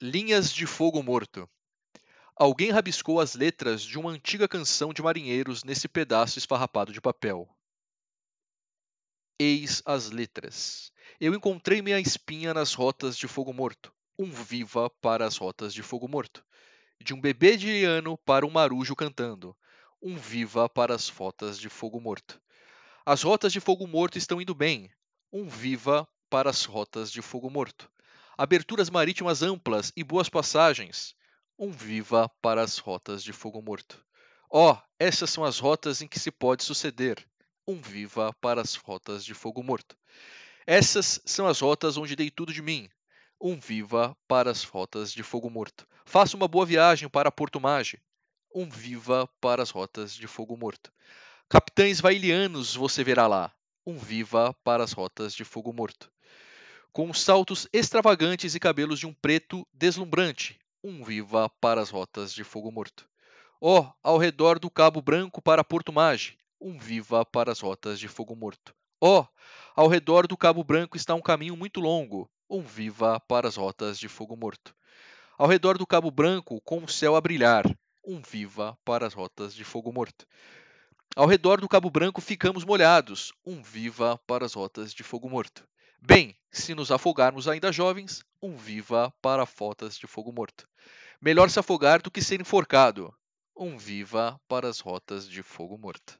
Linhas de Fogo Morto. Alguém rabiscou as letras de uma antiga canção de marinheiros nesse pedaço esfarrapado de papel. Eis as letras. Eu encontrei minha espinha nas rotas de fogo morto. Um viva para as rotas de fogo morto. De um bebê de liano para um marujo cantando. Um viva para as rotas de fogo morto. As rotas de fogo morto estão indo bem. Um viva para as rotas de fogo morto aberturas marítimas amplas e boas passagens. Um viva para as rotas de fogo morto. Ó, oh, essas são as rotas em que se pode suceder. Um viva para as rotas de fogo morto. Essas são as rotas onde dei tudo de mim. Um viva para as rotas de fogo morto. Faça uma boa viagem para Porto Mage. Um viva para as rotas de fogo morto. Capitães vailianos você verá lá. Um viva para as rotas de fogo morto com saltos extravagantes e cabelos de um preto deslumbrante, um viva para as rotas de fogo morto. Ó, oh, ao redor do Cabo Branco para Porto Mage, um viva para as rotas de fogo morto. Ó, oh, ao redor do Cabo Branco está um caminho muito longo, um viva para as rotas de fogo morto. Ao redor do Cabo Branco, com o céu a brilhar, um viva para as rotas de fogo morto. Ao redor do Cabo Branco ficamos molhados, um viva para as rotas de fogo morto. Bem, se nos afogarmos ainda jovens, um viva para fotas de fogo morto. Melhor se afogar do que ser enforcado. Um viva para as rotas de fogo morto.